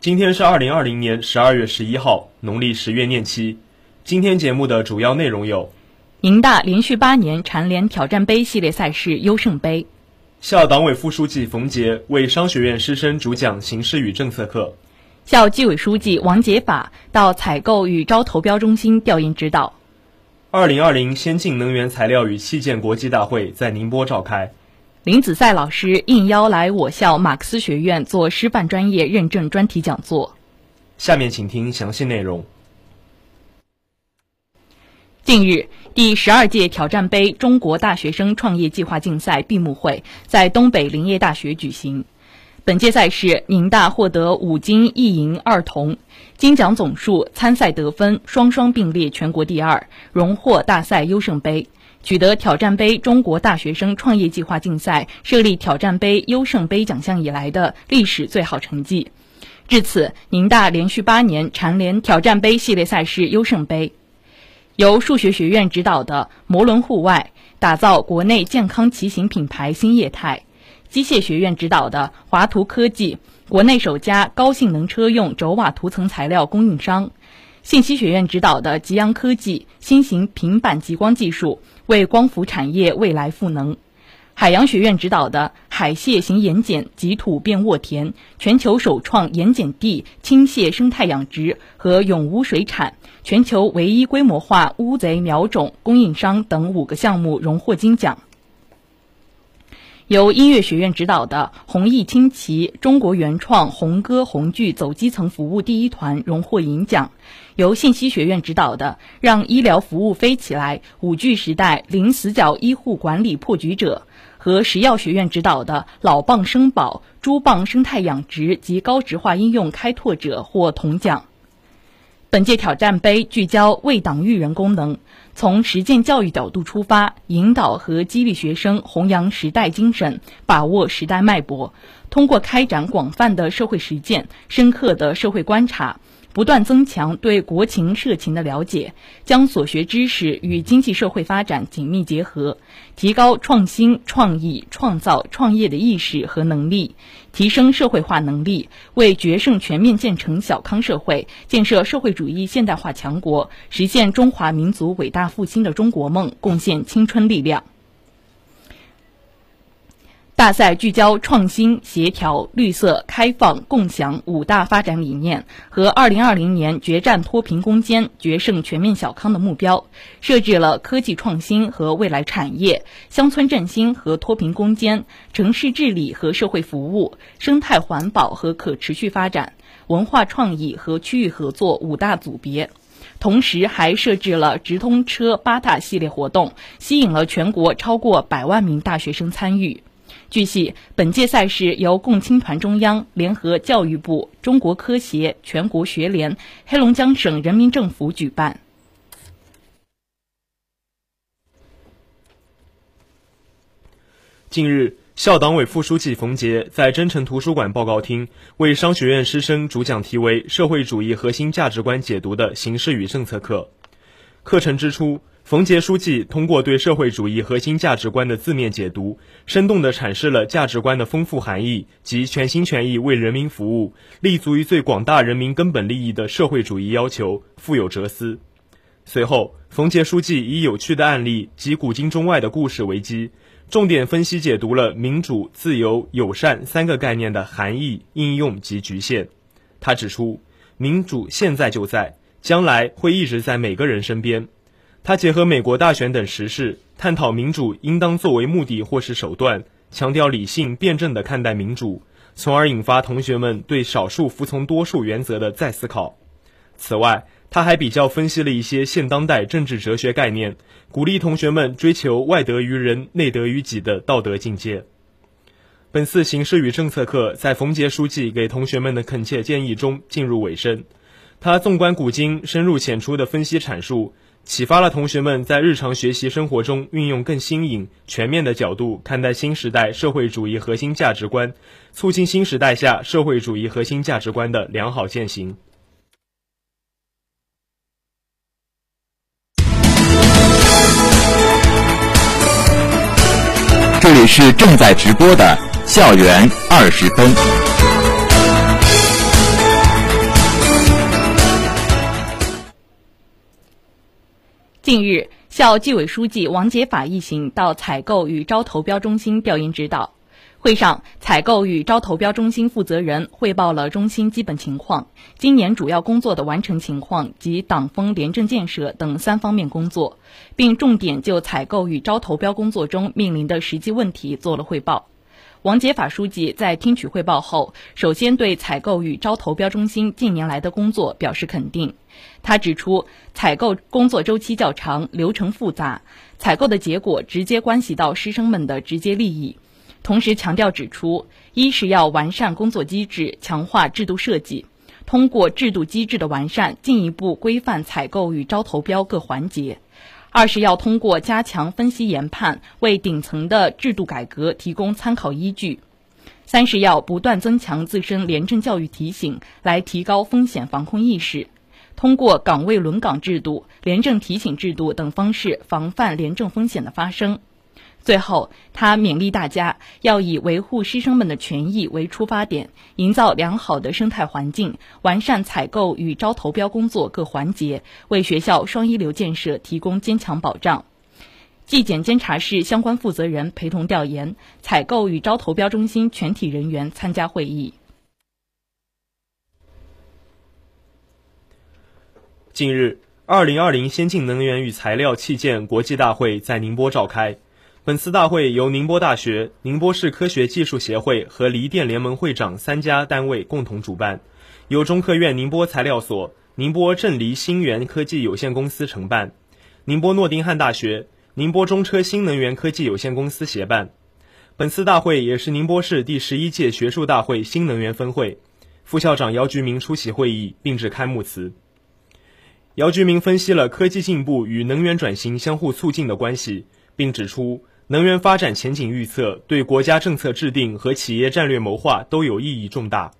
今天是二零二零年十二月十一号，农历十月廿七。今天节目的主要内容有：宁大连续八年蝉联挑战杯系列赛事优胜杯；校党委副书记冯杰为商学院师生主讲形势与政策课。校纪委书记王杰法到采购与招投标中心调研指导。二零二零先进能源材料与器件国际大会在宁波召开。林子赛老师应邀来我校马克思学院做师范专业认证专题讲座。下面请听详细内容。近日，第十二届挑战杯中国大学生创业计划竞赛闭幕会在东北林业大学举行。本届赛事，宁大获得五金一银二铜，金奖总数、参赛得分双双并列全国第二，荣获大赛优胜杯，取得挑战杯中国大学生创业计划竞赛设立挑战杯优胜杯奖项以来的历史最好成绩。至此，宁大连续八年蝉联挑战杯系列赛事优胜杯。由数学学院指导的摩轮户外，打造国内健康骑行品牌新业态。机械学院指导的华图科技，国内首家高性能车用轴瓦涂层材料供应商；信息学院指导的吉阳科技，新型平板极光技术，为光伏产业未来赋能；海洋学院指导的海蟹型盐碱及土变沃田，全球首创盐碱地青蟹生态养殖和永无水产，全球唯一规模化乌贼苗种供应商等五个项目荣获金奖。由音乐学院指导的弘毅轻骑中国原创红歌红剧走基层服务第一团荣获银奖；由信息学院指导的让医疗服务飞起来五 G 时代零死角医护管理破局者，和食药学院指导的老蚌生宝猪蚌生态养殖及高值化应用开拓者获铜奖。本届挑战杯聚焦为党育人功能。从实践教育角度出发，引导和激励学生弘扬时代精神，把握时代脉搏，通过开展广泛的社会实践、深刻的社会观察。不断增强对国情社情的了解，将所学知识与经济社会发展紧密结合，提高创新、创意、创造、创业的意识和能力，提升社会化能力，为决胜全面建成小康社会、建设社会主义现代化强国、实现中华民族伟大复兴的中国梦贡献青春力量。大赛聚焦创新、协调、绿色、开放、共享五大发展理念和二零二零年决战脱贫攻坚、决胜全面小康的目标，设置了科技创新和未来产业、乡村振兴和脱贫攻坚、城市治理和社会服务、生态环保和可持续发展、文化创意和区域合作五大组别，同时还设置了直通车八大系列活动，吸引了全国超过百万名大学生参与。据悉，本届赛事由共青团中央联合教育部、中国科协、全国学联、黑龙江省人民政府举办。近日，校党委副书记冯杰在真诚图书馆报告厅为商学院师生主讲题为《社会主义核心价值观解读》的形式与政策课。课程之初。冯杰书记通过对社会主义核心价值观的字面解读，生动地阐释了价值观的丰富含义及全心全意为人民服务、立足于最广大人民根本利益的社会主义要求，富有哲思。随后，冯杰书记以有趣的案例及古今中外的故事为基，重点分析解读了民主、自由、友善三个概念的含义、应用及局限。他指出，民主现在就在，将来会一直在每个人身边。他结合美国大选等时事，探讨民主应当作为目的或是手段，强调理性辩证地看待民主，从而引发同学们对少数服从多数原则的再思考。此外，他还比较分析了一些现当代政治哲学概念，鼓励同学们追求外得于人、内得于己的道德境界。本次形势与政策课在冯杰书记给同学们的恳切建议中进入尾声。他纵观古今，深入浅出的分析阐述，启发了同学们在日常学习生活中运用更新颖、全面的角度看待新时代社会主义核心价值观，促进新时代下社会主义核心价值观的良好践行。这里是正在直播的校园二十分。近日，校纪委书记王杰法一行到采购与招投标中心调研指导。会上，采购与招投标中心负责人汇报了中心基本情况、今年主要工作的完成情况及党风廉政建设等三方面工作，并重点就采购与招投标工作中面临的实际问题做了汇报。王杰法书记在听取汇报后，首先对采购与招投标中心近年来的工作表示肯定。他指出，采购工作周期较长，流程复杂，采购的结果直接关系到师生们的直接利益。同时强调指出，一是要完善工作机制，强化制度设计，通过制度机制的完善，进一步规范采购与招投标各环节；二是要通过加强分析研判，为顶层的制度改革提供参考依据；三是要不断增强自身廉政教育提醒，来提高风险防控意识，通过岗位轮岗制度、廉政提醒制度等方式，防范廉政风险的发生。最后，他勉励大家要以维护师生们的权益为出发点，营造良好的生态环境，完善采购与招投标工作各环节，为学校双一流建设提供坚强保障。纪检监察室相关负责人陪同调研，采购与招投标中心全体人员参加会议。近日，二零二零先进能源与材料器件国际大会在宁波召开。本次大会由宁波大学、宁波市科学技术协会和锂电联盟会长三家单位共同主办，由中科院宁波材料所、宁波正锂新源科技有限公司承办，宁波诺丁汉大学、宁波中车新能源科技有限公司协办。本次大会也是宁波市第十一届学术大会新能源分会，副校长姚菊明出席会议并致开幕词。姚菊明分析了科技进步与能源转型相互促进的关系，并指出。能源发展前景预测对国家政策制定和企业战略谋划都有意义重大。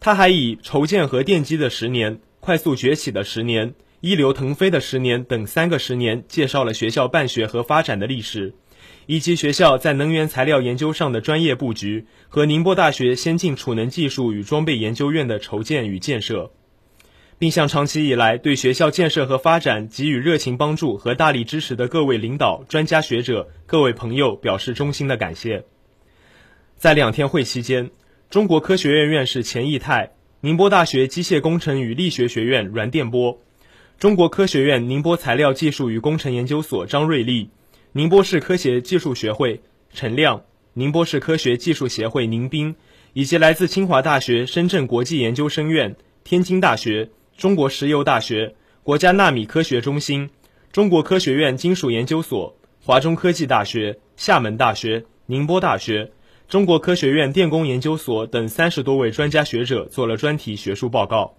他还以筹建和奠基的十年、快速崛起的十年、一流腾飞的十年等三个十年，介绍了学校办学和发展的历史，以及学校在能源材料研究上的专业布局和宁波大学先进储能技术与装备研究院的筹建与建设。并向长期以来对学校建设和发展给予热情帮助和大力支持的各位领导、专家学者、各位朋友表示衷心的感谢。在两天会期间，中国科学院院士钱义泰、宁波大学机械工程与力学学院阮电波、中国科学院宁波材料技术与工程研究所张瑞丽、宁波市科学技术学会陈亮、宁波市科学技术协会宁斌，以及来自清华大学深圳国际研究生院、天津大学。中国石油大学、国家纳米科学中心、中国科学院金属研究所、华中科技大学、厦门大学、宁波大学、中国科学院电工研究所等三十多位专家学者做了专题学术报告。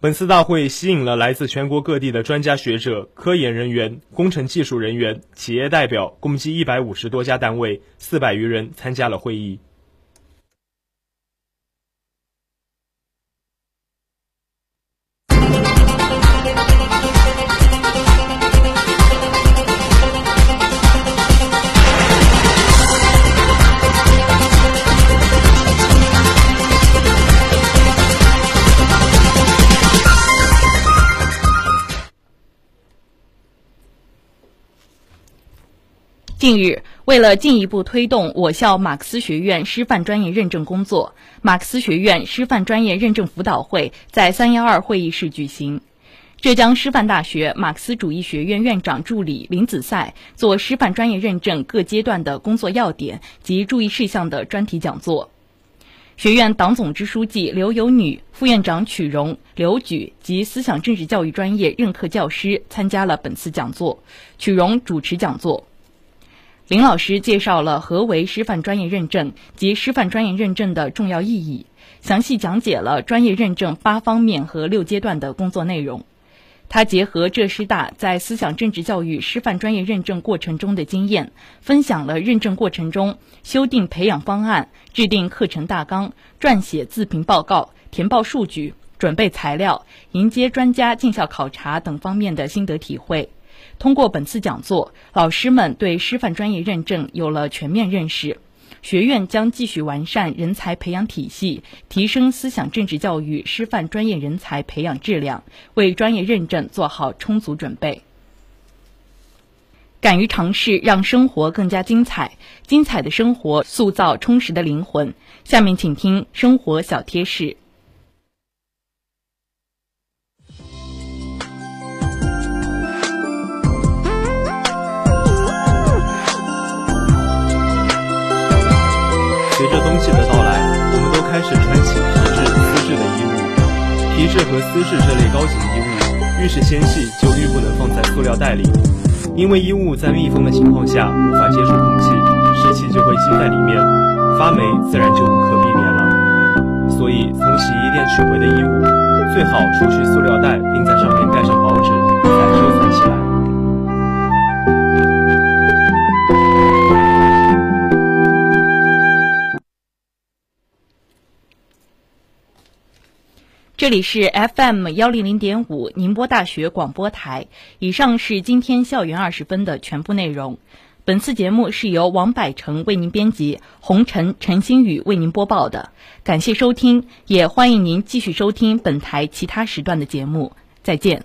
本次大会吸引了来自全国各地的专家学者、科研人员、工程技术人员、企业代表，共计一百五十多家单位，四百余人参加了会议。近日，为了进一步推动我校马克思学院师范专业认证工作，马克思学院师范专业认证辅导会在三幺二会议室举行。浙江师范大学马克思主义学院院长助理林子赛做师范专业认证各阶段的工作要点及注意事项的专题讲座。学院党总支书记刘有女、副院长曲荣、刘举及思想政治教育专业任课教师参加了本次讲座，曲荣主持讲座。林老师介绍了何为师范专业认证及师范专业认证的重要意义，详细讲解了专业认证八方面和六阶段的工作内容。他结合浙师大在思想政治教育师范专业认证过程中的经验，分享了认证过程中修订培养方案、制定课程大纲、撰写自评报告、填报数据、准备材料、迎接专家进校考察等方面的心得体会。通过本次讲座，老师们对师范专业认证有了全面认识。学院将继续完善人才培养体系，提升思想政治教育师范专业人才培养质量，为专业认证做好充足准备。敢于尝试，让生活更加精彩。精彩的生活塑造充实的灵魂。下面请听生活小贴士。和丝质这类高级衣物，越是纤细，就越不能放在塑料袋里，因为衣物在密封的情况下无法接触空气，湿气就会积在里面，发霉自然就无可避免了。所以，从洗衣店取回的衣物，最好除去塑料袋，并在上面盖上这里是 FM 幺零零点五宁波大学广播台。以上是今天校园二十分的全部内容。本次节目是由王百成为您编辑，红尘陈星宇为您播报的。感谢收听，也欢迎您继续收听本台其他时段的节目。再见。